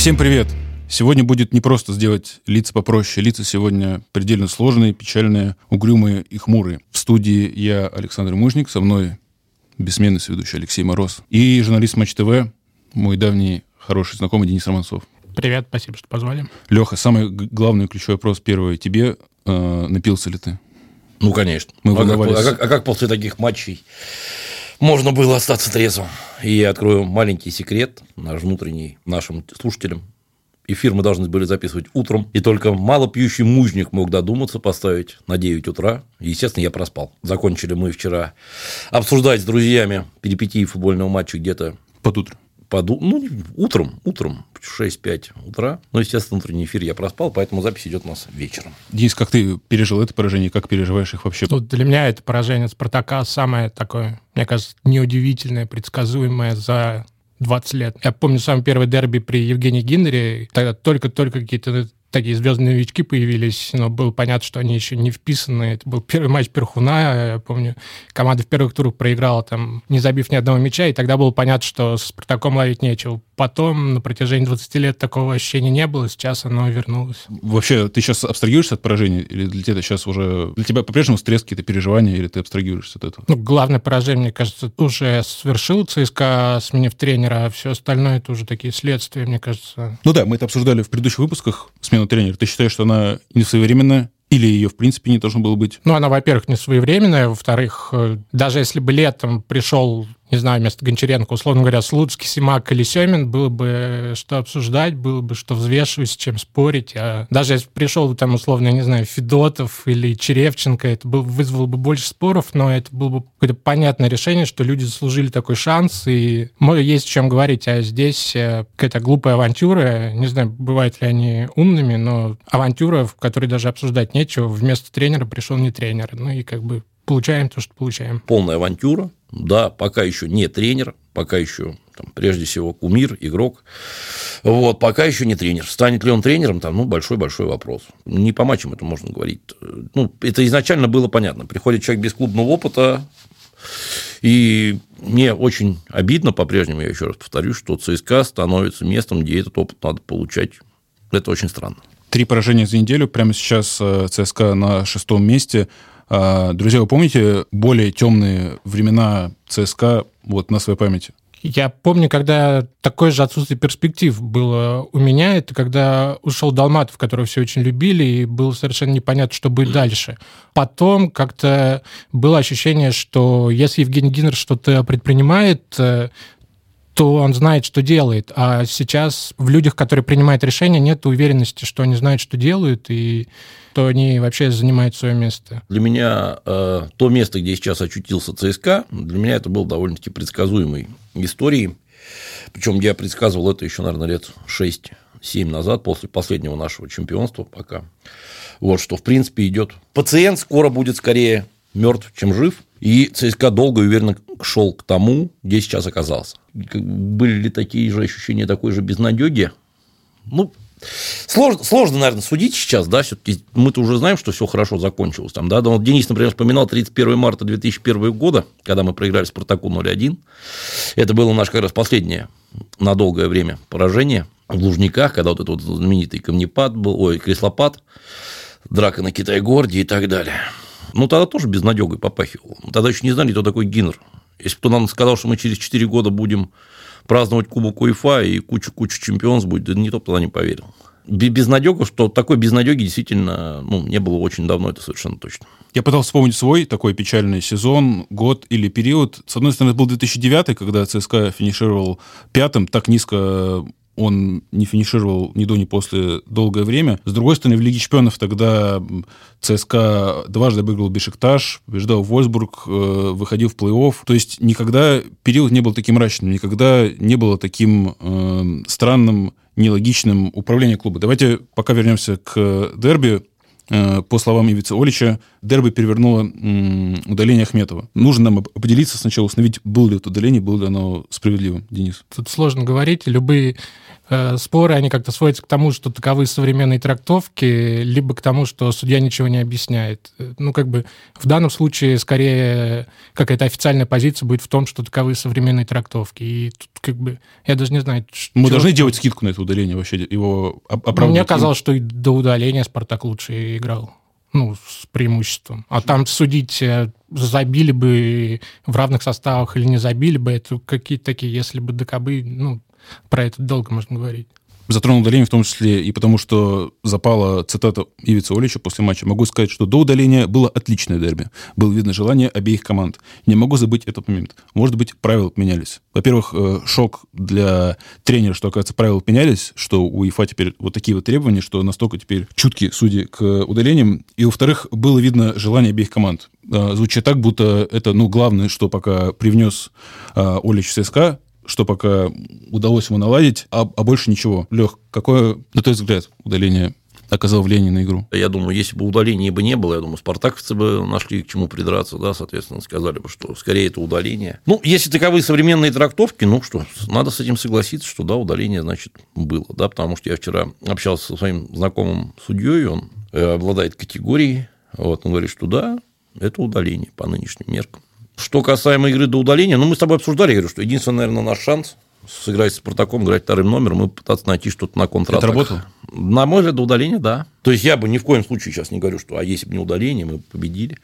Всем привет! Сегодня будет не просто сделать лица попроще. Лица сегодня предельно сложные, печальные, угрюмые и хмурые. В студии я, Александр Мужник, со мной бессменный сведущий Алексей Мороз и журналист Матч ТВ, мой давний хороший знакомый Денис Романцов. Привет, спасибо, что позвали. Леха, самый главный ключевой вопрос первый. Тебе э, напился ли ты? Ну, конечно. Мы а, как, а, как, а как после таких матчей можно было остаться трезвым? И я открою маленький секрет, наш внутренний, нашим слушателям. Эфир мы должны были записывать утром, и только малопьющий мужник мог додуматься поставить на 9 утра. Естественно, я проспал. Закончили мы вчера обсуждать с друзьями перипетии футбольного матча где-то Под утро. Под, ну, утром, утром, 6-5 утра. Но, естественно, утренний эфир я проспал, поэтому запись идет у нас вечером. Денис, как ты пережил это поражение? Как переживаешь их вообще? Ну, для меня это поражение Спартака самое такое, мне кажется, неудивительное, предсказуемое за 20 лет. Я помню самый первый дерби при Евгении Гиннере, тогда только-только какие-то такие звездные новички появились, но было понятно, что они еще не вписаны. Это был первый матч Перхуна, я помню, команда в первых турах проиграла, там, не забив ни одного мяча, и тогда было понятно, что с Спартаком ловить нечего. Потом на протяжении 20 лет такого ощущения не было, сейчас оно вернулось. Вообще, ты сейчас абстрагируешься от поражения? Или для тебя сейчас уже... Для тебя по-прежнему стресс, какие-то переживания? Или ты абстрагируешься от этого? Ну, главное поражение, мне кажется, уже свершил ЦСКА, сменив тренера, а все остальное это уже такие следствия, мне кажется. Ну да, мы это обсуждали в предыдущих выпусках, смену тренера. Ты считаешь, что она несвоевременная? Или ее, в принципе, не должно было быть? Ну, она, во-первых, не своевременная, во-вторых, э, даже если бы летом пришел, не знаю, вместо Гончаренко, условно говоря, Слуцкий, Симак или Семин, было бы что обсуждать, было бы что взвешивать, с чем спорить. А даже если бы пришел там, условно, я не знаю, Федотов или Черевченко, это был, вызвало бы больше споров, но это было бы какое-то понятное решение, что люди заслужили такой шанс, и есть о чем говорить. А здесь э, какая-то глупая авантюра, не знаю, бывают ли они умными, но авантюра, в которой даже обсуждать нечего, вместо тренера пришел не тренер. Ну и как бы получаем то, что получаем. полная авантюра. Да, пока еще не тренер, пока еще там, прежде всего кумир, игрок. Вот, пока еще не тренер. Станет ли он тренером, там, ну, большой-большой вопрос. Не по матчам это можно говорить. Ну, это изначально было понятно. Приходит человек без клубного опыта, и мне очень обидно по-прежнему, я еще раз повторюсь, что ЦСКА становится местом, где этот опыт надо получать. Это очень странно. Три поражения за неделю. Прямо сейчас э, ЦСКА на шестом месте. А, Друзья, вы помните более темные времена ЦСКА вот на своей памяти? Я помню, когда такое же отсутствие перспектив было у меня, это когда ушел Долматов, которого все очень любили, и было совершенно непонятно, что будет дальше. Потом как-то было ощущение, что если Евгений Гиннер что-то предпринимает, э, то он знает, что делает. А сейчас в людях, которые принимают решения, нет уверенности, что они знают, что делают, и что они вообще занимают свое место. Для меня э, то место, где сейчас очутился ЦСКА, для меня это был довольно-таки предсказуемой историей. Причем я предсказывал это еще, наверное, лет 6-7 назад, после последнего нашего чемпионства пока. Вот что, в принципе, идет. Пациент скоро будет скорее мертв, чем жив. И ЦСКА долго и уверенно шел к тому, где сейчас оказался. Были ли такие же ощущения такой же безнадеги? Ну, Сложно, сложно, наверное, судить сейчас, да, все-таки мы-то уже знаем, что все хорошо закончилось. Там, да, вот Денис, например, вспоминал 31 марта 2001 года, когда мы проиграли Спартаку 0-1. Это было наше как раз последнее на долгое время поражение в Лужниках, когда вот этот вот знаменитый камнепад был, ой, креслопад, драка на Китай-городе и так далее. Ну, тогда тоже безнадегой попахивало. Мы Тогда еще не знали, кто такой Гиннер. Если бы кто нам сказал, что мы через 4 года будем праздновать Кубок УЕФА и кучу-кучу чемпионств будет, да никто тогда не поверил. Бе- Безнадега, что такой безнадеги действительно ну, не было очень давно, это совершенно точно. Я пытался вспомнить свой такой печальный сезон, год или период. С одной стороны, это был 2009, когда ЦСКА финишировал пятым, так низко он не финишировал ни до, ни после долгое время. С другой стороны, в Лиге чемпионов тогда ЦСКА дважды обыграл Бешикташ, побеждал Вольсбург, э, выходил в плей-офф. То есть никогда период не был таким мрачным, никогда не было таким э, странным, нелогичным управление клуба. Давайте пока вернемся к дерби. Э, По словам Ивица Олича, дерби перевернуло удаление Ахметова. Нужно нам определиться сначала, установить, было ли это удаление, было ли оно справедливым, Денис. Тут сложно говорить. Любые споры, они как-то сводятся к тому, что таковы современные трактовки, либо к тому, что судья ничего не объясняет. Ну, как бы в данном случае скорее какая-то официальная позиция будет в том, что таковы современные трактовки. И тут как бы, я даже не знаю... Мы должны делать скидку на это удаление вообще, его оправдывать? Мне казалось, что и до удаления Спартак лучше играл ну, с преимуществом. А там судить, э, забили бы в равных составах или не забили бы, это какие-то такие, если бы докобы, ну, про это долго можно говорить затронул удаление в том числе и потому, что запала цитата Ивица Олича после матча. Могу сказать, что до удаления было отличное дерби. Было видно желание обеих команд. Не могу забыть этот момент. Может быть, правила поменялись. Во-первых, э, шок для тренера, что, оказывается, правила поменялись, что у ЕФА теперь вот такие вот требования, что настолько теперь чуткие судьи к удалениям. И, во-вторых, было видно желание обеих команд. Э, звучит так, будто это, ну, главное, что пока привнес э, Олич в ЦСКА, что пока удалось ему наладить, а, а больше ничего. Лех, какое, на твой взгляд, удаление оказал влияние на игру? Я думаю, если бы удаления бы не было, я думаю, спартаковцы бы нашли к чему придраться, да, соответственно, сказали бы, что скорее это удаление. Ну, если таковы современные трактовки, ну что, надо с этим согласиться, что да, удаление, значит, было, да, потому что я вчера общался со своим знакомым судьей, он э, обладает категорией, вот, он говорит, что да, это удаление по нынешним меркам. Что касаемо игры до удаления, ну, мы с тобой обсуждали, я говорю, что единственный, наверное, наш шанс сыграть с Спартаком, играть вторым номером и пытаться найти что-то на контратаках. Это работало? На мой взгляд, до удаления, да. То есть, я бы ни в коем случае сейчас не говорю, что а если бы не удаление, мы победили.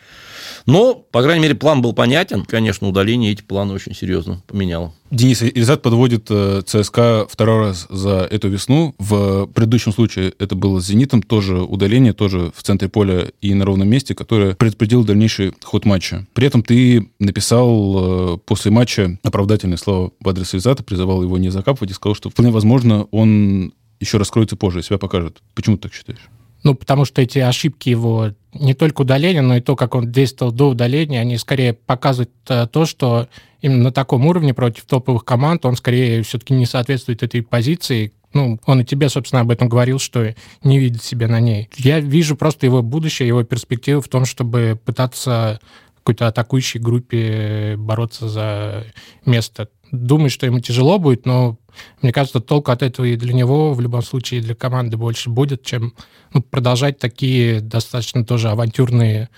Но, по крайней мере, план был понятен. Конечно, удаление эти планы очень серьезно поменяло. Денис Ильзат подводит э, ЦСКА второй раз за эту весну. В предыдущем случае это было с «Зенитом», тоже удаление, тоже в центре поля и на ровном месте, которое предопределило дальнейший ход матча. При этом ты написал э, после матча оправдательные слова в адрес Ильзата, призывал его не закапывать и сказал, что вполне возможно он еще раскроется позже, себя покажет. Почему ты так считаешь? Ну, потому что эти ошибки его, не только удаления, но и то, как он действовал до удаления, они скорее показывают э, то, что именно на таком уровне против топовых команд он скорее все-таки не соответствует этой позиции. Ну, он и тебе, собственно, об этом говорил, что не видит себя на ней. Я вижу просто его будущее, его перспективу в том, чтобы пытаться какой-то атакующей группе бороться за место. Думаю, что ему тяжело будет, но мне кажется, толку от этого и для него, в любом случае, и для команды больше будет, чем ну, продолжать такие достаточно тоже авантюрные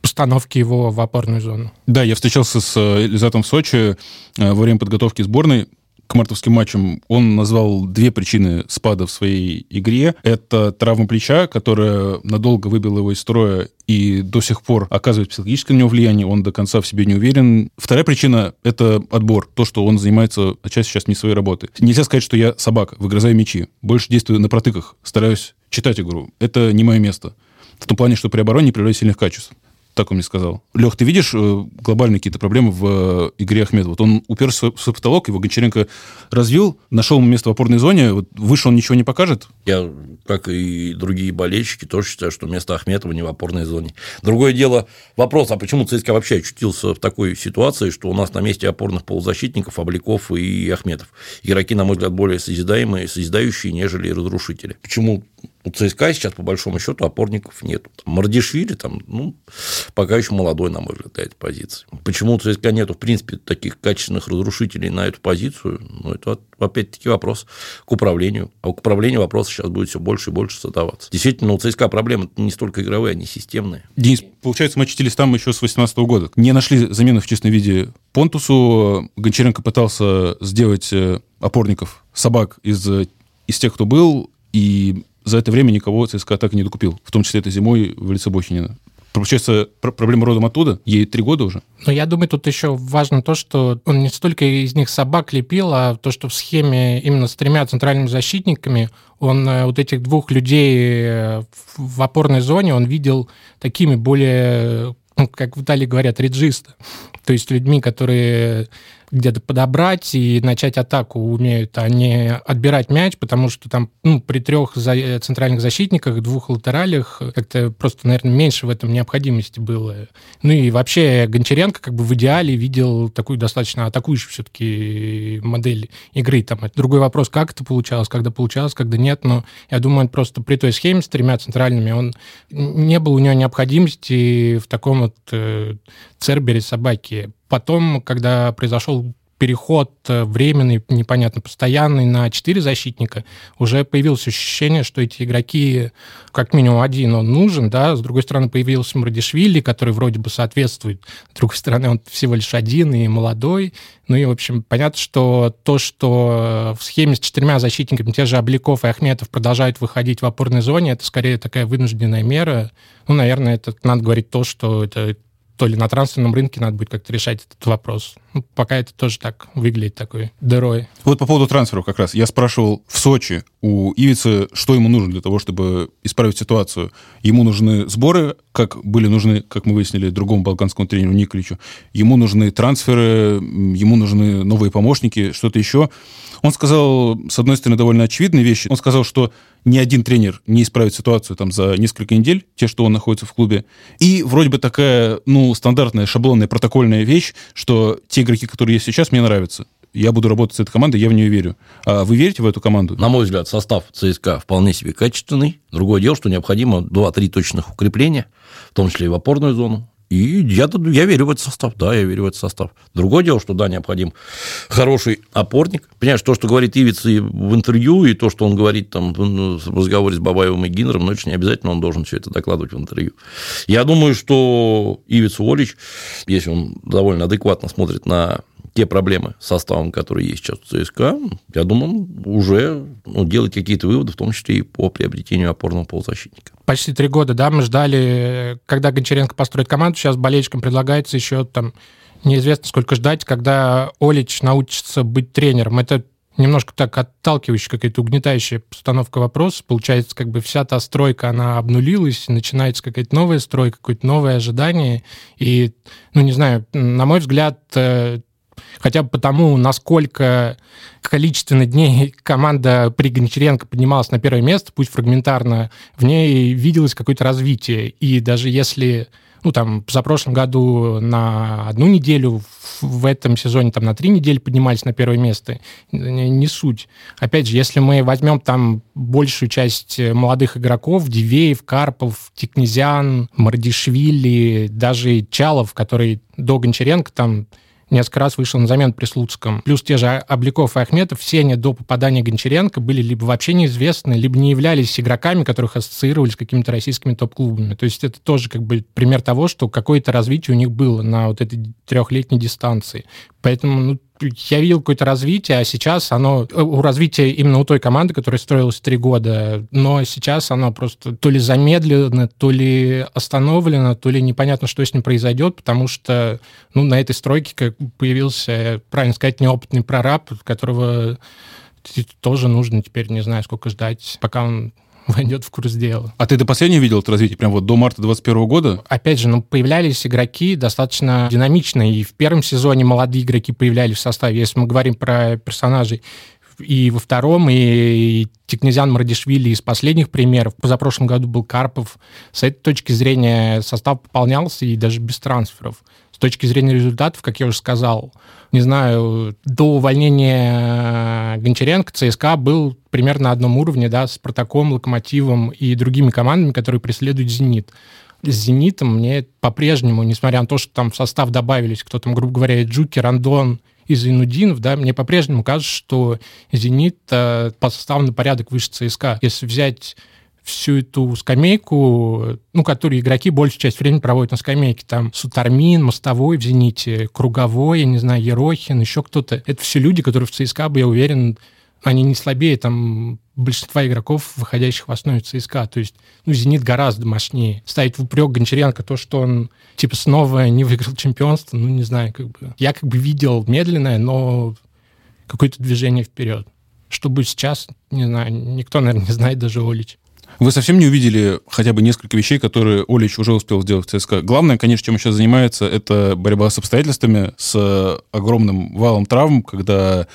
постановки его в опорную зону. Да, я встречался с Элизатом в Сочи э, во время подготовки сборной к мартовским матчам он назвал две причины спада в своей игре. Это травма плеча, которая надолго выбила его из строя и до сих пор оказывает психологическое на него влияние, он до конца в себе не уверен. Вторая причина — это отбор, то, что он занимается отчасти сейчас не своей работой. Нельзя сказать, что я собака, выгрызаю мячи. Больше действую на протыках, стараюсь читать игру. Это не мое место. В том плане, что при обороне не проявляю сильных качеств. Так он мне сказал. Лех, ты видишь э, глобальные какие-то проблемы в э, игре Ахмедова? Вот он уперся в свой потолок, его Гончаренко развил, нашел место в опорной зоне, вот выше он ничего не покажет? Я, как и другие болельщики, тоже считаю, что место Ахметова не в опорной зоне. Другое дело, вопрос, а почему ЦСКА вообще очутился в такой ситуации, что у нас на месте опорных полузащитников Обликов и Ахметов. Игроки, на мой взгляд, более созидаемые, созидающие, нежели разрушители. Почему у ЦСКА сейчас, по большому счету, опорников нет. Мардишвили там, ну, пока еще молодой, на мой взгляд, для этой позиции. Почему у ЦСКА нету, в принципе, таких качественных разрушителей на эту позицию? Ну, это опять-таки вопрос к управлению. А к управлению вопрос сейчас будет все больше и больше задаваться. Действительно, у ЦСКА проблемы не столько игровые, они системные. Денис, получается, мы чтились там еще с 2018 года. Не нашли замены в честном виде Понтусу. Гончаренко пытался сделать э, опорников собак из, из тех, кто был, и за это время никого ЦСКА так и не докупил, в том числе это зимой в лице Бохинина. Получается, проблема родом оттуда, ей три года уже. Но я думаю, тут еще важно то, что он не столько из них собак лепил, а то, что в схеме именно с тремя центральными защитниками он э, вот этих двух людей э, в опорной зоне он видел такими более, ну, как в Италии говорят, реджисто. То есть людьми, которые где-то подобрать и начать атаку умеют, а не отбирать мяч, потому что там ну, при трех за... центральных защитниках, двух латералях как-то просто, наверное, меньше в этом необходимости было. Ну и вообще Гончаренко как бы в идеале видел такую достаточно атакующую все-таки модель игры. Там другой вопрос, как это получалось, когда получалось, когда нет, но я думаю, просто при той схеме с тремя центральными он не было у него необходимости в таком вот э, цербере собаки Потом, когда произошел переход э, временный, непонятно, постоянный на четыре защитника, уже появилось ощущение, что эти игроки, как минимум один, он нужен, да, с другой стороны, появился Мрадишвили, который вроде бы соответствует, с другой стороны, он всего лишь один и молодой, ну и, в общем, понятно, что то, что в схеме с четырьмя защитниками те же Обликов и Ахметов продолжают выходить в опорной зоне, это скорее такая вынужденная мера. Ну, наверное, это надо говорить то, что это то ли на трансферном рынке надо будет как-то решать этот вопрос. Ну, пока это тоже так выглядит такой дырой. Вот по поводу трансферов как раз. Я спрашивал в Сочи у Ивицы, что ему нужно для того, чтобы исправить ситуацию. Ему нужны сборы, как были нужны, как мы выяснили, другому балканскому тренеру Николичу. Ему нужны трансферы, ему нужны новые помощники, что-то еще. Он сказал, с одной стороны, довольно очевидные вещи. Он сказал, что ни один тренер не исправит ситуацию там за несколько недель, те, что он находится в клубе. И вроде бы такая, ну, стандартная, шаблонная, протокольная вещь, что те игроки, которые есть сейчас, мне нравятся я буду работать с этой командой, я в нее верю. А вы верите в эту команду? На мой взгляд, состав ЦСКА вполне себе качественный. Другое дело, что необходимо 2-3 точных укрепления, в том числе и в опорную зону. И я, я верю в этот состав, да, я верю в этот состав. Другое дело, что да, необходим хороший опорник. Понимаешь, то, что говорит Ивиц в интервью, и то, что он говорит там в разговоре с Бабаевым и Гиннером, ну, это не обязательно он должен все это докладывать в интервью. Я думаю, что Ивиц Уолич, если он довольно адекватно смотрит на те проблемы с составом, которые есть сейчас в ЦСКА, я думаю, уже ну, делать какие-то выводы, в том числе и по приобретению опорного полузащитника. Почти три года, да, мы ждали, когда Гончаренко построит команду, сейчас болельщикам предлагается еще там неизвестно сколько ждать, когда Олич научится быть тренером. Это немножко так отталкивающая, какая-то угнетающая постановка вопроса. Получается, как бы вся та стройка, она обнулилась, начинается какая-то новая стройка, какое-то новое ожидание. И, ну, не знаю, на мой взгляд, э, хотя бы потому, насколько количественно дней команда при Гончаренко поднималась на первое место, пусть фрагментарно, в ней виделось какое-то развитие. И даже если ну, там, за прошлом году на одну неделю, в этом сезоне там на три недели поднимались на первое место, не, не суть. Опять же, если мы возьмем там большую часть молодых игроков, Дивеев, Карпов, Тикнезян, Мардишвили, даже Чалов, который до Гончаренко там несколько раз вышел на замену при Слуцком. Плюс те же Обликов и Ахметов, все они до попадания Гончаренко были либо вообще неизвестны, либо не являлись игроками, которых ассоциировали с какими-то российскими топ-клубами. То есть это тоже как бы пример того, что какое-то развитие у них было на вот этой трехлетней дистанции. Поэтому ну, я видел какое-то развитие, а сейчас оно э, у развития именно у той команды, которая строилась три года, но сейчас оно просто то ли замедлено, то ли остановлено, то ли непонятно, что с ним произойдет, потому что ну, на этой стройке как появился, правильно сказать, неопытный прораб, которого тоже нужно теперь, не знаю, сколько ждать, пока он войдет в курс дела. А ты до последнего видел это развитие, прям вот до марта 2021 года? Опять же, ну, появлялись игроки достаточно динамичные, и в первом сезоне молодые игроки появлялись в составе. Если мы говорим про персонажей, и во втором, и Тикнезян Мардишвили из последних примеров. Позапрошлом году был Карпов. С этой точки зрения состав пополнялся и даже без трансферов. С точки зрения результатов, как я уже сказал, не знаю, до увольнения Гончаренко ЦСКА был примерно на одном уровне, да, с Протоком, Локомотивом и другими командами, которые преследуют «Зенит». С «Зенитом» мне по-прежнему, несмотря на то, что там в состав добавились, кто там, грубо говоря, Джуки, Рандон и Зайнудинов, да, мне по-прежнему кажется, что «Зенит» э, по составу на порядок выше ЦСКА. Если взять всю эту скамейку, ну, которую игроки большую часть времени проводят на скамейке. Там Сутармин, Мостовой в «Зените», Круговой, я не знаю, Ерохин, еще кто-то. Это все люди, которые в ЦСКА, я уверен, они не слабее там большинства игроков, выходящих в основе ЦСКА. То есть, ну, «Зенит» гораздо мощнее. Ставить в упрек Гончаренко то, что он, типа, снова не выиграл чемпионство, ну, не знаю, как бы. Я как бы видел медленное, но какое-то движение вперед. Будет сейчас, не знаю, никто, наверное, не знает, даже Олич. Вы совсем не увидели хотя бы несколько вещей, которые Олич уже успел сделать в ЦСКА. Главное, конечно, чем он сейчас занимается, это борьба с обстоятельствами, с огромным валом травм, когда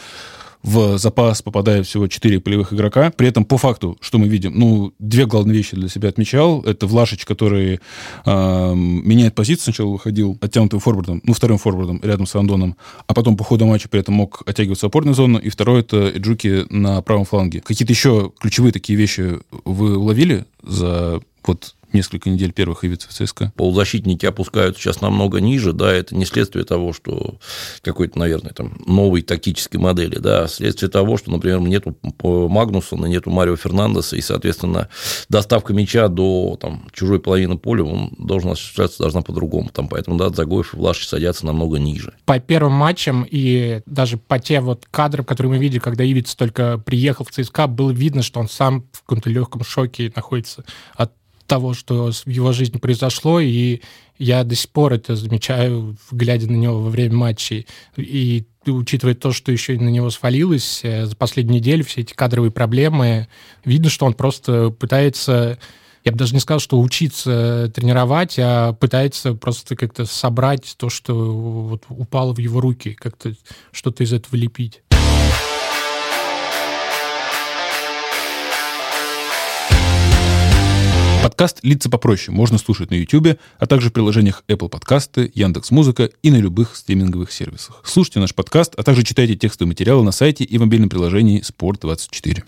в запас попадает всего 4 полевых игрока. При этом, по факту, что мы видим? Ну, две главные вещи для себя отмечал. Это Влашич, который э, меняет позицию. Сначала выходил оттянутым форвардом, ну, вторым форвардом рядом с Андоном, а потом по ходу матча при этом мог оттягиваться опорную зону. И второе — это Эджуки на правом фланге. Какие-то еще ключевые такие вещи вы уловили за вот несколько недель первых явиться в ЦСКА? Полузащитники опускаются сейчас намного ниже, да, это не следствие того, что какой-то, наверное, там новой тактической модели, да, а следствие того, что, например, нету Магнусона, нету Марио Фернандеса, и, соответственно, доставка мяча до там, чужой половины поля он должен осуществляться должна по-другому, там, поэтому, да, Загоев и Влашич садятся намного ниже. По первым матчам и даже по тем вот кадрам, которые мы видели, когда Ивиц только приехал в ЦСКА, было видно, что он сам в каком-то легком шоке находится от того, что в его жизни произошло, и я до сих пор это замечаю, глядя на него во время матчей. И учитывая то, что еще и на него свалилось э, за последнюю неделю, все эти кадровые проблемы, видно, что он просто пытается я бы даже не сказал, что учиться тренировать, а пытается просто как-то собрать то, что вот упало в его руки, как-то что-то из этого лепить. Подкаст «Лица попроще» можно слушать на YouTube, а также в приложениях Apple Podcasts, Яндекс.Музыка и на любых стриминговых сервисах. Слушайте наш подкаст, а также читайте текстовые материалы на сайте и в мобильном приложении «Спорт24».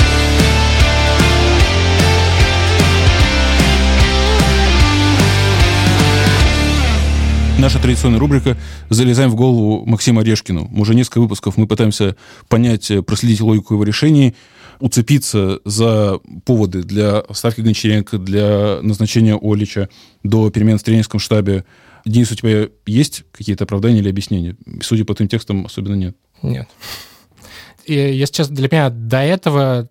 Наша традиционная рубрика «Залезаем в голову Максима Орешкину». Уже несколько выпусков мы пытаемся понять, проследить логику его решений, уцепиться за поводы для ставки Гончаренко, для назначения Олича до перемен в тренерском штабе. Денис, у тебя есть какие-то оправдания или объяснения? Судя по твоим текстам, особенно нет. Нет. И, если честно, для меня до этого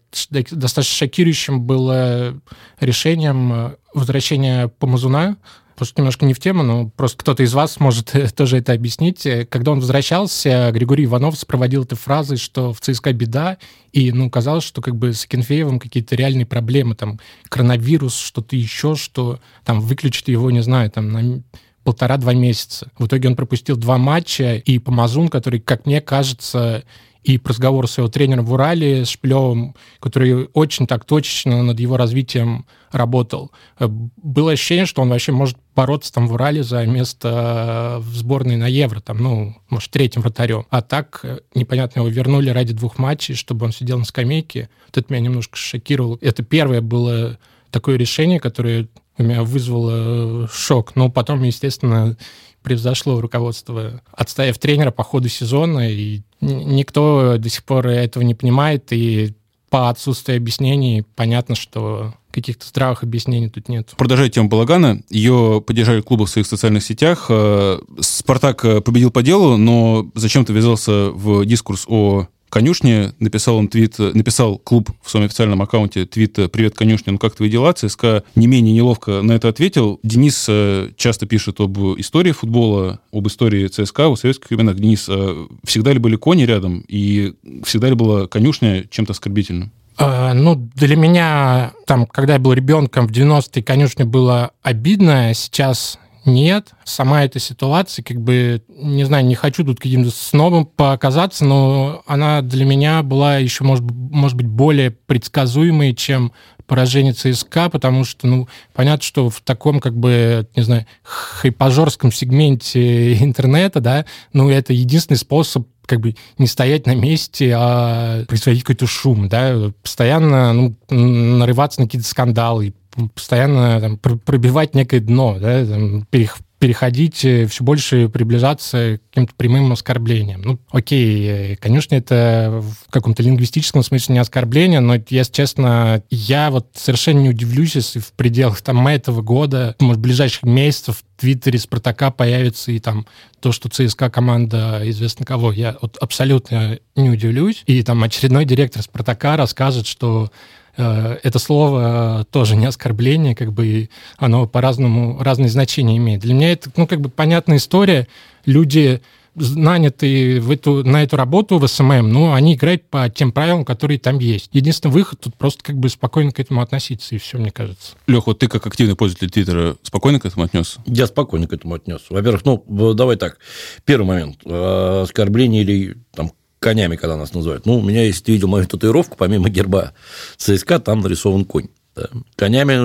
достаточно шокирующим было решением возвращения Помазуна может, немножко не в тему, но просто кто-то из вас может тоже это объяснить. Когда он возвращался, Григорий Иванов сопроводил этой фразой, что в ЦСКА беда, и, ну, казалось, что как бы с Акинфеевым какие-то реальные проблемы, там, коронавирус, что-то еще, что там выключит его, не знаю, там, на полтора-два месяца. В итоге он пропустил два матча, и Помазун, который, как мне кажется, и по разговору с его тренером в Урале, с Шплевым, который очень так точечно над его развитием работал. Э, было ощущение, что он вообще может бороться там в Урале за место в сборной на Евро, там, ну, может, третьим вратарем. А так, э, непонятно, его вернули ради двух матчей, чтобы он сидел на скамейке. Вот это меня немножко шокировало. Это первое было такое решение, которое у меня вызвало шок. Но потом, естественно, превзошло руководство, отставив тренера по ходу сезона, и никто до сих пор этого не понимает, и по отсутствию объяснений понятно, что каких-то здравых объяснений тут нет. Продолжая тему Балагана, ее поддержали клубы в своих социальных сетях. Э, Спартак победил по делу, но зачем-то ввязался в дискурс о конюшне, написал он твит, написал клуб в своем официальном аккаунте твит «Привет, конюшня, ну как твои дела?» ЦСКА не менее неловко на это ответил. Денис э, часто пишет об истории футбола, об истории ЦСКА в советских временах. Денис, э, всегда ли были кони рядом и всегда ли была конюшня чем-то оскорбительным? А, ну, для меня, там, когда я был ребенком, в 90-е конюшня было обидно, сейчас нет. Сама эта ситуация, как бы, не знаю, не хочу тут каким-то снобом показаться, но она для меня была еще, может, может быть, более предсказуемой, чем поражение ЦСКА, потому что, ну, понятно, что в таком, как бы, не знаю, хайпажорском сегменте интернета, да, ну, это единственный способ как бы не стоять на месте, а производить какой-то шум, да, постоянно ну, нарываться на какие-то скандалы, постоянно там, пробивать некое дно, да, там, переходить, э, все больше приближаться к каким-то прямым оскорблениям. Ну, окей, э, конечно, это в каком-то лингвистическом смысле не оскорбление, но, если честно, я вот совершенно не удивлюсь, если в пределах там этого года, может, ближайших месяцев в Твиттере Спартака появится и там то, что ЦСКА команда известно кого. Я вот абсолютно не удивлюсь. И там очередной директор Спартака расскажет, что это слово тоже не оскорбление, как бы оно по-разному, разные значения имеет. Для меня это, ну, как бы понятная история. Люди наняты в эту, на эту работу в SMM, ну, они играют по тем правилам, которые там есть. Единственный выход тут просто как бы спокойно к этому относиться, и все, мне кажется. Леха, вот ты как активный пользователь Твиттера спокойно к этому отнес? Я спокойно к этому отнес. Во-первых, ну, давай так. Первый момент. Э, оскорбление или там конями, когда нас называют. Ну, у меня, если ты видел мою татуировку, помимо герба ЦСКА, там нарисован конь. Да. Конями,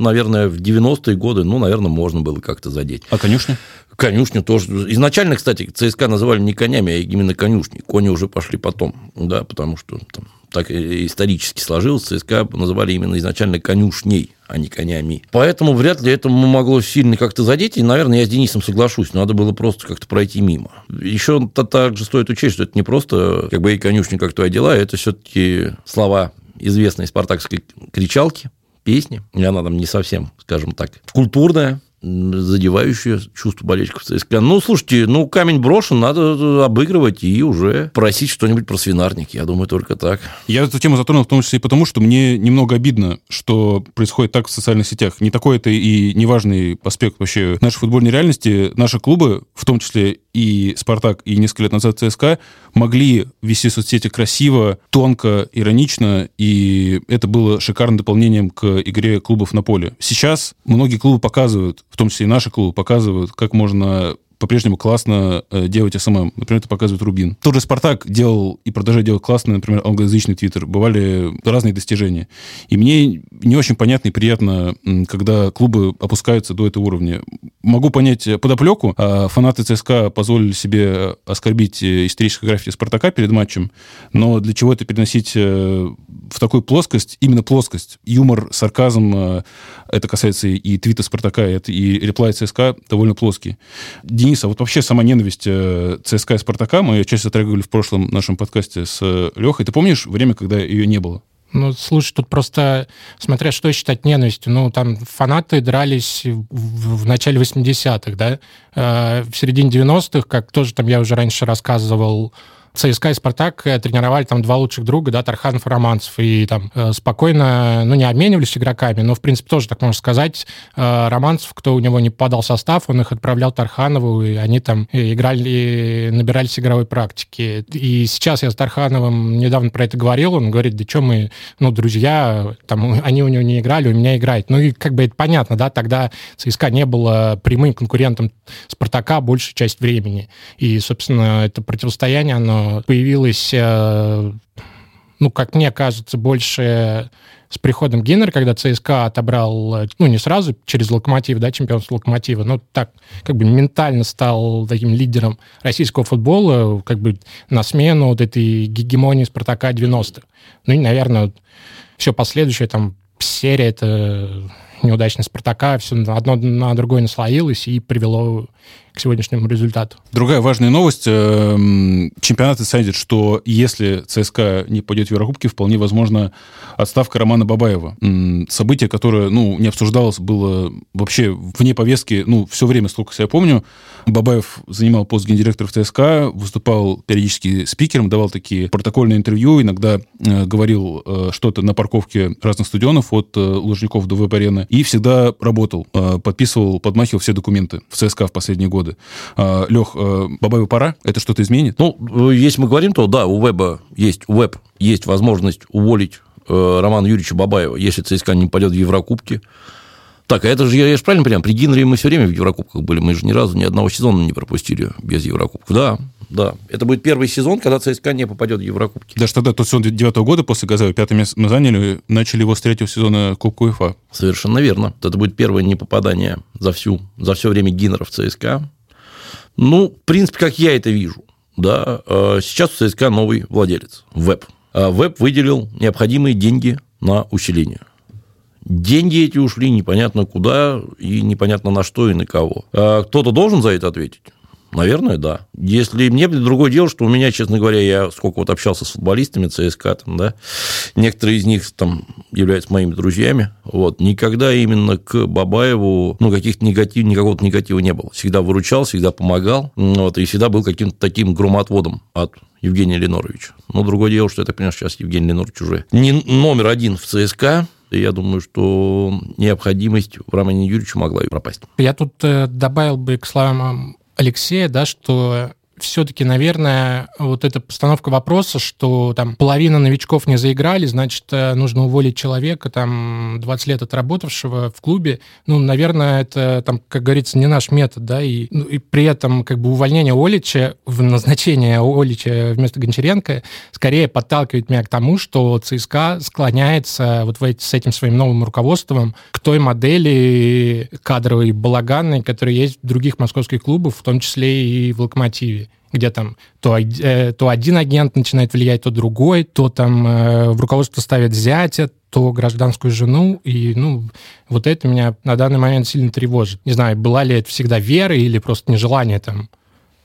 наверное, в 90-е годы, ну, наверное, можно было как-то задеть. А конюшня? Конюшню тоже. Изначально, кстати, ЦСКА называли не конями, а именно конюшни. Кони уже пошли потом, да, потому что там, так исторически сложилось. ЦСКА называли именно изначально конюшней. А не конями. Поэтому вряд ли это могло сильно как-то задеть, и, наверное, я с Денисом соглашусь, надо было просто как-то пройти мимо. Еще также стоит учесть, что это не просто как бы и конюшня, как твои дела, это все-таки слова известной спартакской кричалки, песни, и она там не совсем, скажем так, культурная, задевающее чувство болельщиков ЦСКА. Ну, слушайте, ну, камень брошен, надо обыгрывать и уже просить что-нибудь про свинарник. Я думаю, только так. Я эту тему затронул в том числе и потому, что мне немного обидно, что происходит так в социальных сетях. Не такой это и неважный аспект вообще нашей футбольной реальности. Наши клубы, в том числе и «Спартак», и несколько лет назад ЦСКА, могли вести соцсети красиво, тонко, иронично, и это было шикарным дополнением к игре клубов на поле. Сейчас многие клубы показывают, том числе и наши клубы показывают, как можно по-прежнему классно э, делать SMM. Например, это показывает Рубин. Тот же Спартак делал и продолжает делать классно, например, англоязычный твиттер. Бывали разные достижения. И мне не очень понятно и приятно, когда клубы опускаются до этого уровня. Могу понять подоплеку. А фанаты ЦСКА позволили себе оскорбить э, историческое граффити Спартака перед матчем, но для чего это переносить э, в такую плоскость, именно плоскость, юмор, сарказм, э, это касается и твита Спартака, и реплай ЦСКА довольно плоский Денис, а вот вообще сама ненависть э, ЦСКА и Спартака, мы ее часто затрагивали в прошлом нашем подкасте с э, Лехой. Ты помнишь время, когда ее не было? Ну, слушай, тут просто, смотря что считать ненавистью, ну, там фанаты дрались в, в начале 80-х, да, э, в середине 90-х, как тоже там я уже раньше рассказывал, ЦСКА и Спартак э, тренировали там два лучших друга, да, Тарханов и Романцев, и там э, спокойно, ну, не обменивались игроками, но, в принципе, тоже так можно сказать. Э, Романцев, кто у него не попадал в состав, он их отправлял Тарханову, и они там играли, набирались игровой практики. И сейчас я с Тархановым недавно про это говорил, он говорит, да что мы, ну, друзья, там, они у него не играли, у меня играет. Ну, и как бы это понятно, да, тогда ЦСКА не было прямым конкурентом Спартака большую часть времени. И, собственно, это противостояние, оно появилась, э, ну, как мне кажется, больше с приходом Гиннера, когда ЦСКА отобрал, э, ну, не сразу, через Локомотив, да, чемпионство Локомотива, но так, как бы ментально стал таким лидером российского футбола, как бы на смену вот этой гегемонии Спартака 90-х. Ну и, наверное, все последующее, там, серия, это неудачный Спартака, все одно на другое наслоилось и привело к сегодняшнему результату. Другая важная новость. Эм, чемпионат инсайдит, что если ЦСКА не пойдет в Еврокубки, вполне возможно отставка Романа Бабаева. Событие, которое ну, не обсуждалось, было вообще вне повестки ну, все время, сколько я помню. Бабаев занимал пост гендиректора в ЦСКА, выступал периодически спикером, давал такие протокольные интервью, иногда э, говорил э, что-то на парковке разных стадионов от э, Лужников до веб-арены, и всегда работал, подписывал, подмахивал все документы в ЦСКА в последние годы. Э, Лех, э, Бабаеву пора? Это что-то изменит? Ну, если мы говорим, то да, у Веба есть, у Веб есть возможность уволить э, Романа Юрьевича Бабаева, если ЦСКА не пойдет в Еврокубки. Так, а это же, я, я же правильно понимаю, при Гиннере мы все время в Еврокубках были, мы же ни разу ни одного сезона не пропустили без Еврокубков. Да, да. Это будет первый сезон, когда ЦСКА не попадет в Еврокубки. Даже тогда, тот сезон девятого года после Газаева, пятое место мы заняли, начали его с третьего сезона Кубка УЕФА. Совершенно верно. Это будет первое непопадание за, всю, за все время Гиннера в ЦСКА. Ну, в принципе, как я это вижу. Да, э, сейчас у ЦСКА новый владелец, ВЭП. А ВЭП выделил необходимые деньги на усиление. Деньги эти ушли непонятно куда и непонятно на что и на кого. А кто-то должен за это ответить? Наверное, да. Если мне другое дело, что у меня, честно говоря, я сколько вот общался с футболистами ЦСКА, там, да, некоторые из них там являются моими друзьями, вот, никогда именно к Бабаеву, ну, каких-то негатив, никакого негатива не было. Всегда выручал, всегда помогал, вот, и всегда был каким-то таким громотводом от Евгения Леноровича. Но другое дело, что я так понимаю, сейчас Евгений Ленорович уже не номер один в ЦСКА, я думаю, что необходимость в Романе Юрьевиче могла и пропасть. Я тут э, добавил бы к словам Алексея, да, что все-таки, наверное, вот эта постановка вопроса, что там половина новичков не заиграли, значит, э, нужно уволить человека, там, 20 лет отработавшего в клубе, ну, наверное, это, там, как говорится, не наш метод, да, и, ну, и при этом, как бы, увольнение Олича, назначение Олича вместо Гончаренко скорее подталкивает меня к тому, что ЦСКА склоняется вот в эти, с этим своим новым руководством к той модели кадровой балаганной, которая есть в других московских клубах, в том числе и в «Локомотиве» где там то, э, то один агент начинает влиять, то другой, то там э, в руководство ставят зятя, то гражданскую жену, и, ну, вот это меня на данный момент сильно тревожит. Не знаю, была ли это всегда вера или просто нежелание там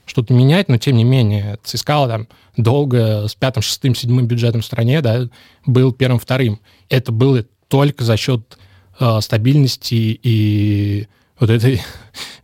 что-то менять, но тем не менее ЦСКА там долго с пятым, шестым, седьмым бюджетом в стране, да, был первым, вторым. Это было только за счет э, стабильности и вот этой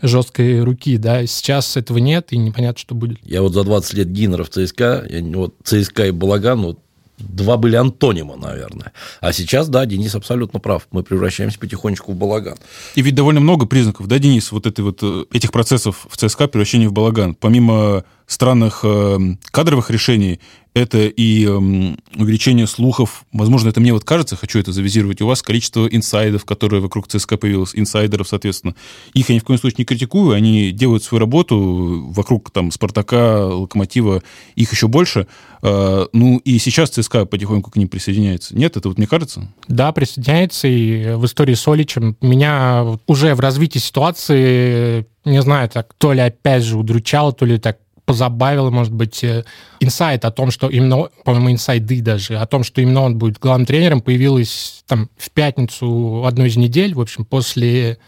жесткой руки, да, сейчас этого нет, и непонятно, что будет. Я вот за 20 лет Гиннера в ЦСКА, я, вот ЦСКА и Балаган, вот два были антонима, наверное. А сейчас, да, Денис абсолютно прав. Мы превращаемся потихонечку в балаган. И ведь довольно много признаков, да, Денис, вот, этой вот э, этих процессов в ЦСКА превращения в балаган. Помимо странных э, кадровых решений, это и э, увеличение слухов. Возможно, это мне вот кажется, хочу это завизировать у вас, количество инсайдов, которые вокруг ЦСКА появилось, инсайдеров, соответственно. Их я ни в коем случае не критикую, они делают свою работу вокруг там Спартака, Локомотива, их еще больше. Э, ну и сейчас ЦСКА потихоньку к ним присоединяется. Нет, это вот мне кажется? Да, присоединяется, и в истории с Оличем меня уже в развитии ситуации, не знаю, так то ли опять же удручало, то ли так позабавило, может быть, э, инсайт о том, что именно, по-моему, инсайды даже, о том, что именно он будет главным тренером, появилось там в пятницу одной из недель, в общем, после,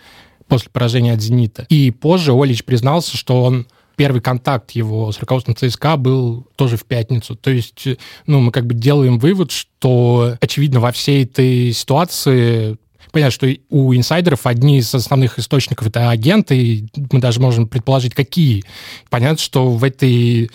после поражения от «Зенита». И позже Олич признался, что он первый контакт его с руководством ЦСКА был тоже в пятницу. То есть, ну, мы как бы делаем вывод, что, очевидно, во всей этой ситуации Понятно, что у инсайдеров одни из основных источников это агенты, и мы даже можем предположить, какие. Понятно, что в этой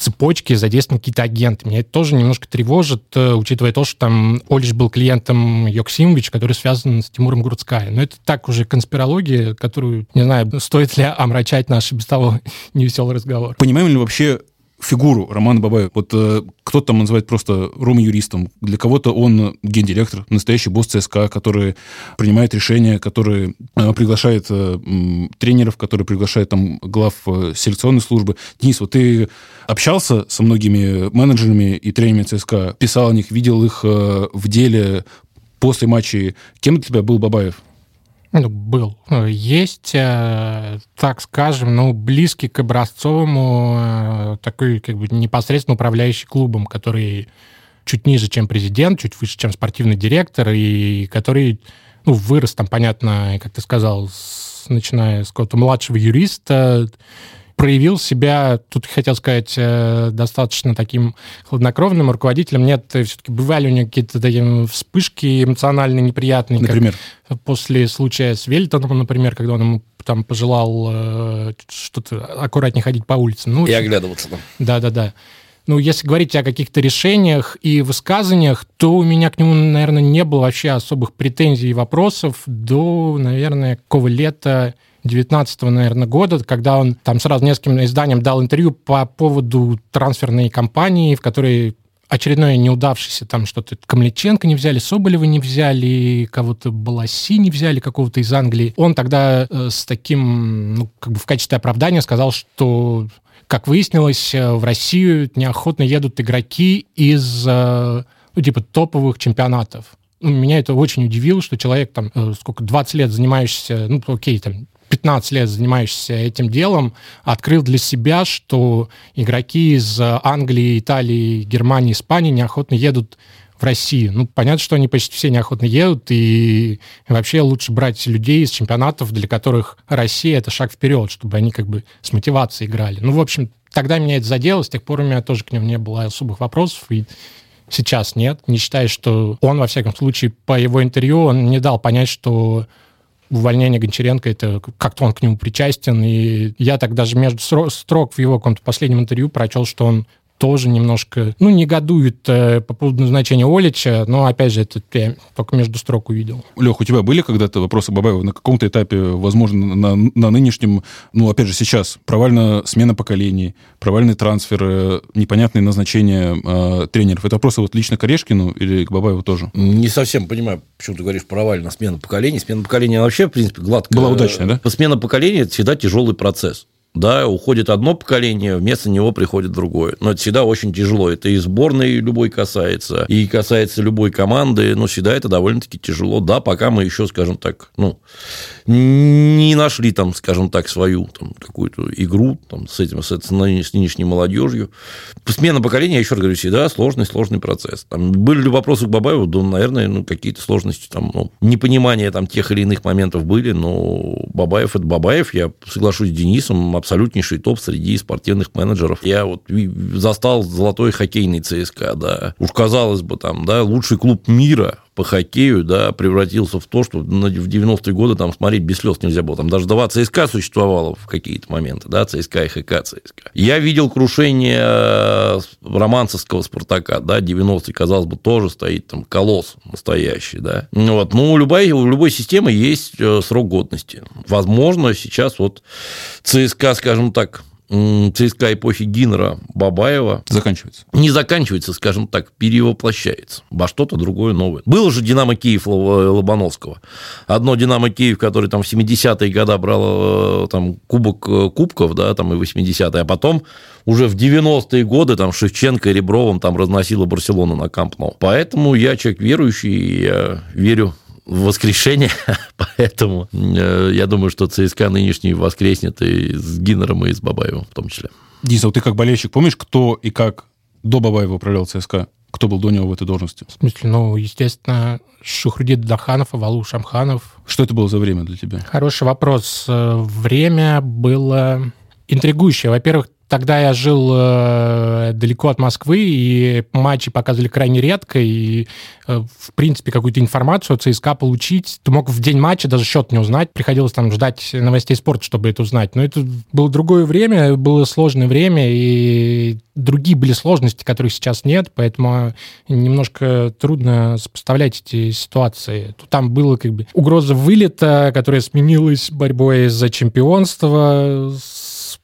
цепочке задействованы какие-то агенты. Меня это тоже немножко тревожит, э, учитывая то, что там Олиш был клиентом Йоксимович, который связан с Тимуром Грудская. Но это так уже конспирология, которую, не знаю, стоит ли омрачать наш без того невеселый разговор. Понимаем ли вообще фигуру Романа Бабаева. Вот э, кто-то там называет просто Рома-юристом, для кого-то он гендиректор, настоящий босс ЦСКА, который принимает решения, который э, приглашает э, тренеров, который приглашает там глав э, селекционной службы. Денис, вот ты общался со многими менеджерами и тренерами ЦСКА, писал о них, видел их э, в деле после матчей. Кем для тебя был Бабаев? Ну, был. Есть, э, так скажем, ну, близкий к образцовому, э, такой как бы непосредственно управляющий клубом, который чуть ниже, чем президент, чуть выше, чем спортивный директор, и который, ну, вырос там, понятно, как ты сказал, с, начиная с какого-то младшего юриста, проявил себя, тут хотел сказать, э, достаточно таким хладнокровным руководителем. Нет, все-таки бывали у него какие-то такие вспышки эмоциональные, неприятные. Например? после случая с Вельтоном, например, когда он ему там пожелал э, что-то аккуратнее ходить по улице. Ну, и оглядываться. Да-да-да. Ну, если говорить о каких-то решениях и высказываниях, то у меня к нему, наверное, не было вообще особых претензий и вопросов до, наверное, какого лета 19 наверное, года, когда он там сразу нескольким изданиям дал интервью по поводу трансферной кампании, в которой очередное неудавшееся там что-то Камличенко не взяли, Соболева не взяли, кого-то Баласи не взяли, какого-то из Англии. Он тогда э, с таким, ну, как бы в качестве оправдания сказал, что как выяснилось, э, в Россию неохотно едут игроки из, э, ну, типа, топовых чемпионатов. Ну, меня это очень удивило, что человек там, э, сколько, 20 лет занимающийся, ну, окей, там, 15 лет занимаешься этим делом, открыл для себя, что игроки из Англии, Италии, Германии, Испании неохотно едут в Россию. Ну, понятно, что они почти все неохотно едут, и вообще лучше брать людей из чемпионатов, для которых Россия — это шаг вперед, чтобы они как бы с мотивацией играли. Ну, в общем, тогда меня это задело, с тех пор у меня тоже к нему не было особых вопросов, и сейчас нет. Не считаю, что он, во всяком случае, по его интервью, он не дал понять, что увольнение Гончаренко, это как-то он к нему причастен. И я так даже между строк в его каком-то последнем интервью прочел, что он тоже немножко, ну, негодует э, по поводу назначения Олича, но, опять же, это я только между строк увидел. Лех, у тебя были когда-то вопросы Бабаева на каком-то этапе, возможно, на, на нынешнем, ну, опять же, сейчас, провальная смена поколений, провальный трансфер, непонятные назначения э, тренеров. Это вопросы вот лично к Орешкину или к Бабаеву тоже? Не совсем понимаю, почему ты говоришь провальная смена поколений. Смена поколения вообще, в принципе, гладкая. Была удачная, да? Смена поколения – это всегда тяжелый процесс. Да, уходит одно поколение, вместо него приходит другое. Но это всегда очень тяжело. Это и сборной любой касается, и касается любой команды, но всегда это довольно-таки тяжело. Да, пока мы еще, скажем так, ну, не нашли там, скажем так, свою там, какую-то игру там, с этим, с, с нынешней молодежью. Смена поколения, я еще раз говорю, всегда сложный, сложный процесс. Там были ли вопросы к Бабаеву? Да, наверное, ну, какие-то сложности, там, ну, непонимание там, тех или иных моментов были, но Бабаев – это Бабаев. Я соглашусь с Денисом, абсолютнейший топ среди спортивных менеджеров. Я вот застал золотой хоккейный ЦСКА, да. Уж казалось бы, там, да, лучший клуб мира по хоккею, да, превратился в то, что в 90-е годы там смотреть без слез нельзя было. Там даже два ЦСКА существовало в какие-то моменты, да, ЦСКА и ХК ЦСКА. Я видел крушение э, романцевского Спартака, да, 90-е, казалось бы, тоже стоит там колосс настоящий, да. Вот. Ну, любая, у любой системы есть э, срок годности. Возможно, сейчас вот ЦСКА, скажем так, ЦСКА эпохи Гиннера Бабаева заканчивается. Не заканчивается, скажем так, перевоплощается во что-то другое новое. Было же «Динамо Киев» Лобановского. Одно «Динамо Киев», который там в 70-е годы брал э, там, кубок э, кубков, да, там и 80-е, а потом уже в 90-е годы там Шевченко и Ребровым там разносила Барселону на Камп Ноу. Поэтому я человек верующий, и я верю воскрешение, поэтому э, я думаю, что ЦСКА нынешний воскреснет и с Гиннером, и с Бабаевым в том числе. Диса, вот ты как болельщик помнишь, кто и как до Бабаева управлял ЦСКА? Кто был до него в этой должности? В смысле, ну, естественно, Шухрудит Даханов, Авалу Шамханов. Что это было за время для тебя? Хороший вопрос. Э, время было интригующее. Во-первых, Тогда я жил э, далеко от Москвы, и матчи показывали крайне редко, и, э, в принципе, какую-то информацию о ЦСКА получить. Ты мог в день матча даже счет не узнать, приходилось там ждать новостей спорта, чтобы это узнать. Но это было другое время, было сложное время, и другие были сложности, которых сейчас нет, поэтому немножко трудно сопоставлять эти ситуации. Там было как бы угроза вылета, которая сменилась борьбой за чемпионство,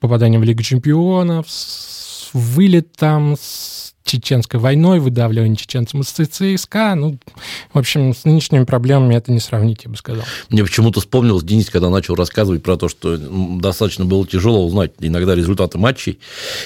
попаданием в Лигу чемпионов, с вылетом, с чеченской войной, выдавливание чеченцам из ЦСКА. Ну, в общем, с нынешними проблемами это не сравнить, я бы сказал. Мне почему-то вспомнилось, Денис, когда начал рассказывать про то, что достаточно было тяжело узнать иногда результаты матчей,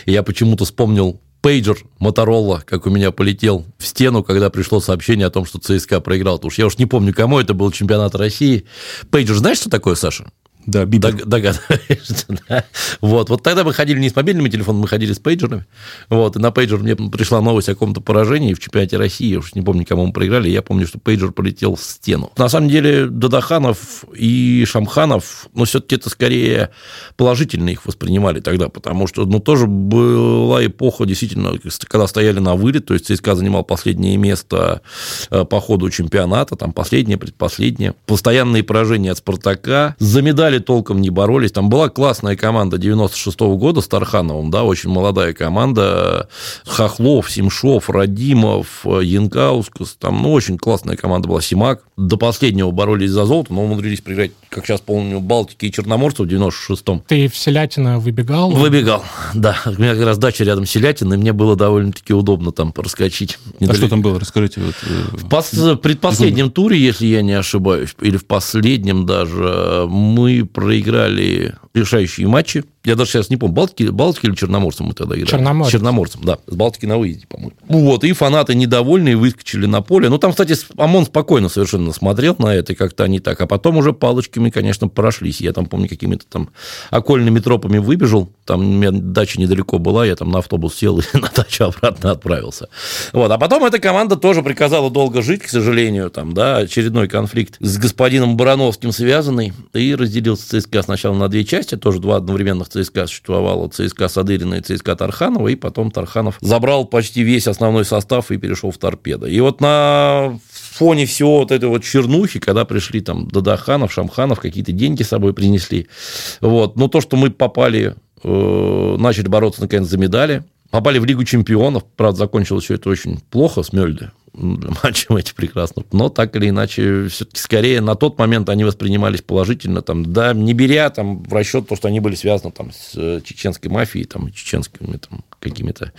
и я почему-то вспомнил пейджер Моторола, как у меня полетел в стену, когда пришло сообщение о том, что ЦСКА проиграл. Что я уж не помню, кому это был чемпионат России. Пейджер, знаешь, что такое, Саша? Да, бибер. Дог, догадываешься, да. Вот, вот тогда мы ходили не с мобильными телефонами, мы ходили с пейджерами. Вот, и на пейджер мне пришла новость о каком-то поражении в чемпионате России, я уж не помню, кому мы проиграли, я помню, что пейджер полетел в стену. На самом деле, Дадаханов и Шамханов, ну, все-таки это скорее положительно их воспринимали тогда, потому что, ну, тоже была эпоха, действительно, когда стояли на вылет, то есть ЦСКА занимал последнее место э, по ходу чемпионата, там последнее, предпоследнее, постоянные поражения от Спартака, за медаль играли толком, не боролись. Там была классная команда 96 -го года с Тархановым, да, очень молодая команда. Хохлов, Симшов, Радимов, Янкаускас. Там, ну, очень классная команда была. Симак. До последнего боролись за золото, но умудрились проиграть, как сейчас помню, Балтики и Черноморцев в 96-м. Ты в Селятина выбегал? Выбегал, да. У меня как раз дача рядом с Селятиной, и мне было довольно-таки удобно там проскочить. А что там было? Расскажите. Вот, э, в пос... предпоследнем туре, если я не ошибаюсь, или в последнем даже, мы проиграли решающие матчи. Я даже сейчас не помню, Балтики, Балтики или Черноморцем мы тогда играли? Черноморцем. Черноморцем, да. С Балтики на выезде, по-моему. Вот, и фанаты недовольные выскочили на поле. Ну, там, кстати, ОМОН спокойно совершенно смотрел на это, как-то они так. А потом уже палочками, конечно, прошлись. Я там, помню, какими-то там окольными тропами выбежал. Там у меня дача недалеко была, я там на автобус сел и на дачу обратно отправился. Вот. А потом эта команда тоже приказала долго жить, к сожалению. Там, да, очередной конфликт с господином Барановским связанный. И разделился ЦСКА сначала на две части части, тоже два одновременных ЦСКА существовало, ЦСКА Садырина и ЦСКА Тарханова, и потом Тарханов забрал почти весь основной состав и перешел в торпедо. И вот на фоне всего вот этой вот чернухи, когда пришли там Дадаханов, Шамханов, какие-то деньги с собой принесли, вот, но то, что мы попали, э, начали бороться наконец за медали, попали в Лигу чемпионов, правда, закончилось все это очень плохо с Мельде, для матчев эти прекрасно. Но так или иначе, все-таки скорее на тот момент они воспринимались положительно, там, да, не беря там, в расчет то, что они были связаны там, с э, чеченской мафией, там, чеченскими там, какими-то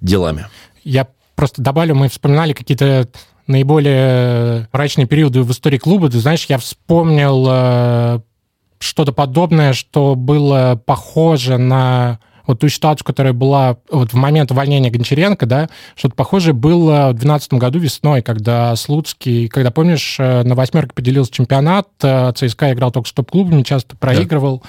делами. Я просто добавлю, мы вспоминали какие-то наиболее мрачные периоды в истории клуба. Ты знаешь, я вспомнил что-то подобное, что было похоже на вот ту ситуацию, которая была вот в момент увольнения Гончаренко, да, что-то похожее было в 2012 году весной, когда Слуцкий, когда, помнишь, э, на восьмерке поделился чемпионат, э, ЦСКА играл только с топ-клубами, часто проигрывал. Да.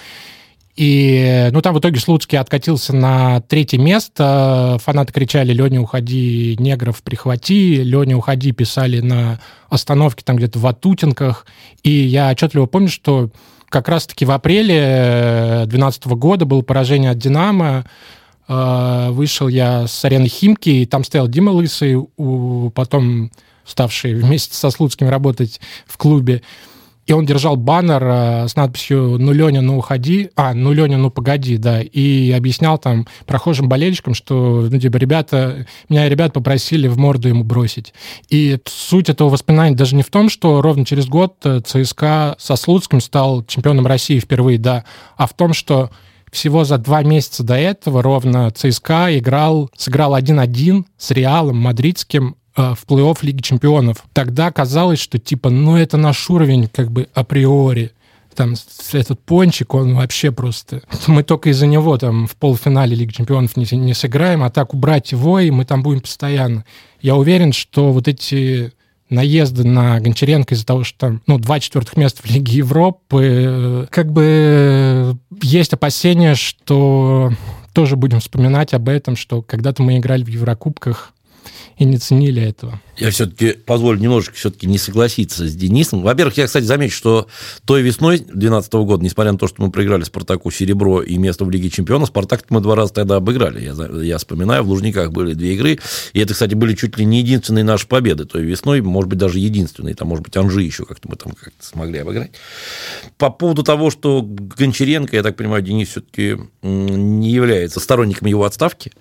И, ну, там в итоге Слуцкий откатился на третье место. Фанаты кричали, Леня, уходи, негров прихвати. Леня, уходи, писали на остановке там где-то в Атутинках. И я отчетливо помню, что как раз-таки в апреле 2012 года было поражение от «Динамо». Э, вышел я с арены Химки, и там стоял Дима Лысый, потом ставший вместе со Слуцким работать в клубе. И он держал баннер э, с надписью «Ну, Леня, ну, уходи», а, «Ну, Леня, ну, погоди», да, и объяснял там прохожим болельщикам, что, ну, типа, ребята, меня ребят попросили в морду ему бросить. И суть этого воспоминания даже не в том, что ровно через год э, ЦСКА со Слуцким стал чемпионом России впервые, да, а в том, что всего за два месяца до этого ровно ЦСКА играл, сыграл 1-1 с Реалом Мадридским в плей-офф Лиги Чемпионов. Тогда казалось, что типа, ну это наш уровень как бы априори. Там этот пончик, он вообще просто... Мы только из-за него там в полуфинале Лиги Чемпионов не, не сыграем, а так убрать его, и мы там будем постоянно. Я уверен, что вот эти наезды на Гончаренко из-за того, что там, ну, два четвертых места в Лиге Европы, э, как бы есть опасения, что тоже будем вспоминать об этом, что когда-то мы играли в Еврокубках, и не ценили этого. Я все-таки позволю немножечко все-таки не согласиться с Денисом. Во-первых, я, кстати, замечу, что той весной 2012 года, несмотря на то, что мы проиграли Спартаку серебро и место в Лиге Чемпионов, Спартак мы два раза тогда обыграли. Я, я вспоминаю, в Лужниках были две игры, и это, кстати, были чуть ли не единственные наши победы той весной, может быть, даже единственные, там, может быть, Анжи еще как-то мы там как-то смогли обыграть. По поводу того, что Гончаренко, я так понимаю, Денис все-таки не является сторонником его отставки,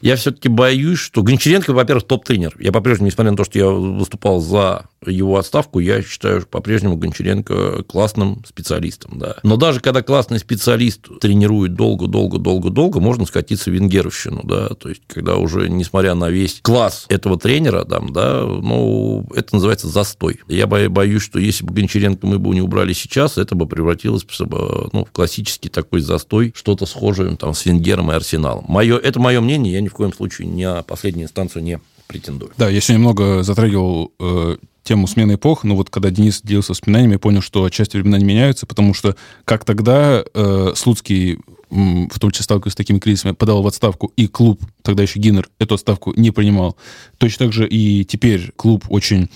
я все-таки боюсь, что Гончаренко, во-первых, топ-тренер. Я по-прежнему, несмотря на то, что я выступал за его отставку, я считаю по-прежнему Гончаренко классным специалистом. Да. Но даже когда классный специалист тренирует долго-долго-долго-долго, можно скатиться в венгеровщину. Да. То есть, когда уже, несмотря на весь класс этого тренера, там, да, ну, это называется застой. Я боюсь, что если бы Гончаренко мы бы не убрали сейчас, это бы превратилось ну, в классический такой застой, что-то схожее там, с Венгером и Арсеналом. Мое, это мое мнение, я ни в коем случае на последнюю инстанцию не претендую. Да, я сегодня много затрагивал э, тему смены эпох, но вот когда Денис делился воспоминаниями, я понял, что отчасти времена не меняются, потому что как тогда э, Слуцкий в том числе сталкиваясь с такими кризисами, подал в отставку, и клуб, тогда еще Гиннер, эту отставку не принимал. Точно так же и теперь клуб очень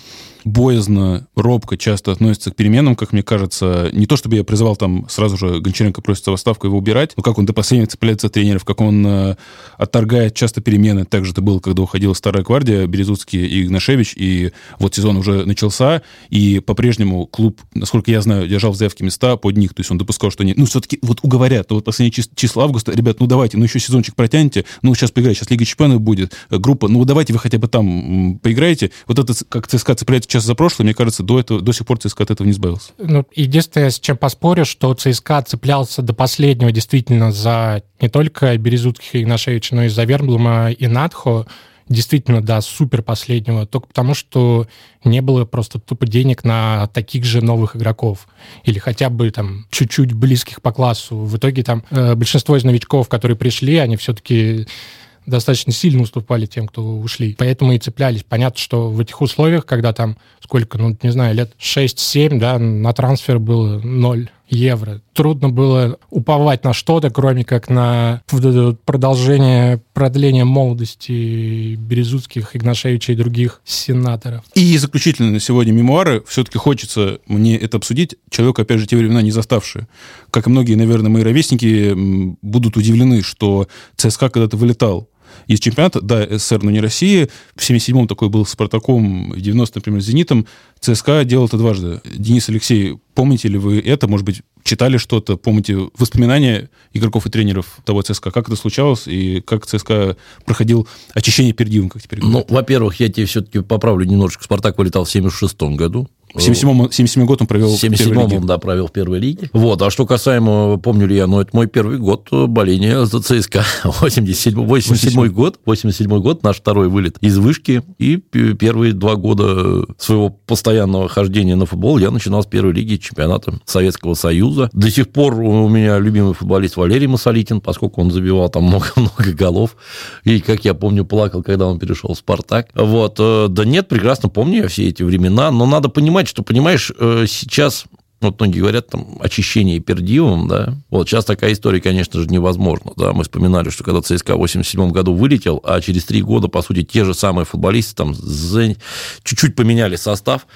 боязно, робко часто относится к переменам, как мне кажется. Не то, чтобы я призывал там сразу же Гончаренко просится в отставку его убирать, но как он до последнего цепляется тренеров, как он э, отторгает часто перемены. Так же это было, когда уходила старая гвардия, Березутский и Игнашевич, и вот сезон уже начался, и по-прежнему клуб, насколько я знаю, держал в заявке места под них, то есть он допускал, что они, ну, все-таки вот уговорят, вот последние числа августа, ребят, ну, давайте, ну, еще сезончик протянете, ну, сейчас поиграйте, сейчас Лига Чемпионов будет, э, группа, ну, давайте вы хотя бы там поиграете. Вот это, как ЦСКА цепляется сейчас за прошлое, мне кажется, до, этого, до сих пор ЦСКА от этого не избавился. Ну, единственное, с чем поспорю, что ЦСКА цеплялся до последнего действительно за не только Березутских и Игнашевича, но и за Верблума и Надхо, действительно до супер последнего, только потому что не было просто тупо денег на таких же новых игроков или хотя бы там чуть-чуть близких по классу. В итоге там э, большинство из новичков, которые пришли, они все-таки достаточно сильно уступали тем, кто ушли. Поэтому и цеплялись. Понятно, что в этих условиях, когда там сколько, ну, не знаю, лет 6-7, да, на трансфер было 0 евро. Трудно было уповать на что-то, кроме как на продолжение, продление молодости Березутских, Игнашевича и других сенаторов. И заключительно на сегодня мемуары. Все-таки хочется мне это обсудить. Человек, опять же, те времена не заставший. Как и многие, наверное, мои ровесники будут удивлены, что ЦСКА когда-то вылетал из чемпионата, да, СССР, но не России. В 77-м такой был Спартаком, в 90-м, например, Зенитом. ЦСКА делал это дважды. Денис Алексей, помните ли вы это? Может быть, читали что-то? Помните воспоминания игроков и тренеров того ЦСКА? Как это случалось и как ЦСКА проходил очищение перед Дивом, как теперь говорят? Ну, во-первых, я тебе все-таки поправлю немножечко. Спартак вылетал в 76 году. В 77 77 год он провел в 77 он, да, провел в первой лиге. Вот, а что касаемо, помню ли я, ну, это мой первый год боления за ЦСКА. 87, 87 год, 87 год, наш второй вылет из вышки, и первые два года своего постоянного хождения на футбол я начинал с первой лиги чемпионата Советского Союза. До сих пор у меня любимый футболист Валерий Масолитин, поскольку он забивал там много-много голов, и, как я помню, плакал, когда он перешел в «Спартак». Вот, э, да нет, прекрасно помню я все эти времена, но надо понимать, что, понимаешь, э, сейчас вот многие говорят там очищение пердивом, да, вот сейчас такая история, конечно же, невозможна, да, мы вспоминали, что когда ЦСКА в 87 году вылетел, а через три года, по сути, те же самые футболисты там чуть-чуть поменяли состав,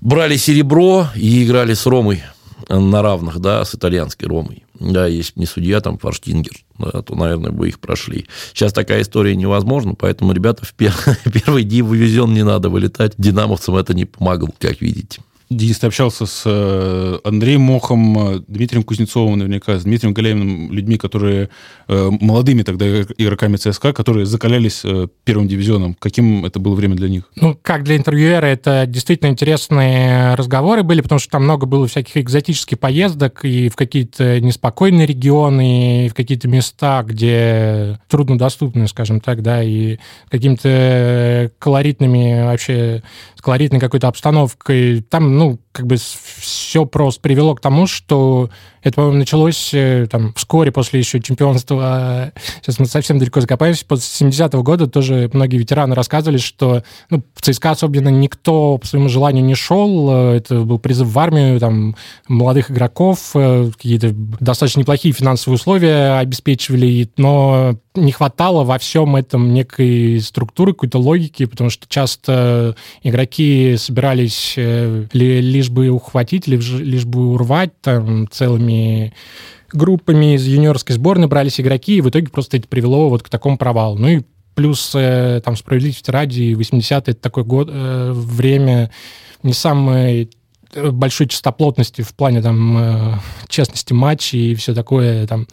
брали серебро и играли с Ромой на равных, да, с итальянской Ромой. Да, если не судья, там, Форштингер, да, то, наверное, бы их прошли. Сейчас такая история невозможна, поэтому, ребята, в первый дивизион не надо вылетать. Динамовцам это не помогло, как видите. Денис, ты общался с э, Андреем Мохом, э, Дмитрием Кузнецовым наверняка, с Дмитрием Галяевым, людьми, которые э, молодыми тогда игроками ЦСКА, которые закалялись первым дивизионом. Каким это было время для них? Ну, как для интервьюера, это действительно интересные разговоры были, потому что там много было всяких экзотических поездок и в какие-то неспокойные регионы, и в какие-то места, где труднодоступны, скажем так, да, и какими-то колоритными вообще, колоритной какой-то обстановкой. Там, ну, как бы все просто привело к тому, что это, по-моему, началось э, там вскоре после еще чемпионства. Сейчас мы совсем далеко закопаемся. После 70-го года тоже многие ветераны рассказывали, что ну, в ЦСКА особенно никто по своему желанию не шел. Это был призыв в армию, там, молодых игроков, э, какие-то достаточно неплохие финансовые условия обеспечивали, но не хватало во всем этом некой структуры, какой-то логики, потому что часто игроки собирались э, лишь бы ухватить, лишь бы урвать там целыми группами из юниорской сборной брались игроки, и в итоге просто это привело вот к такому провалу. Ну и плюс э, там справедливости ради 80-е это такое год, э, время не самое большой частоплотности в плане там э, честности матчей и все такое. Там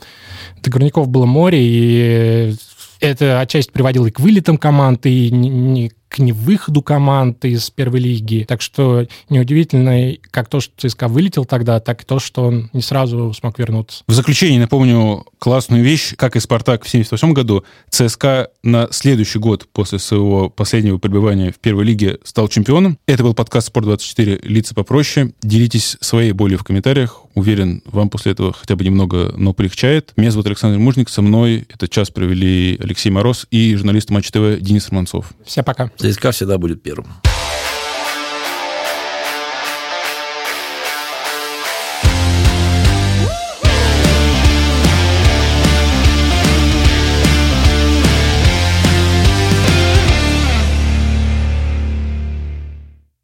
договорников было море, и это отчасти приводило и к вылетам команд, и не, к невыходу команд из первой лиги. Так что неудивительно, как то, что ЦСКА вылетел тогда, так и то, что он не сразу смог вернуться. В заключение напомню классную вещь. Как и «Спартак» в 1978 году, ЦСКА на следующий год после своего последнего пребывания в первой лиге стал чемпионом. Это был подкаст «Спорт-24. Лица попроще». Делитесь своей болью в комментариях. Уверен, вам после этого хотя бы немного, но полегчает. Меня зовут Александр Мужник. Со мной этот час провели Алексей Мороз и журналист Матч ТВ Денис Романцов. Всем пока. ЦСКА всегда будет первым.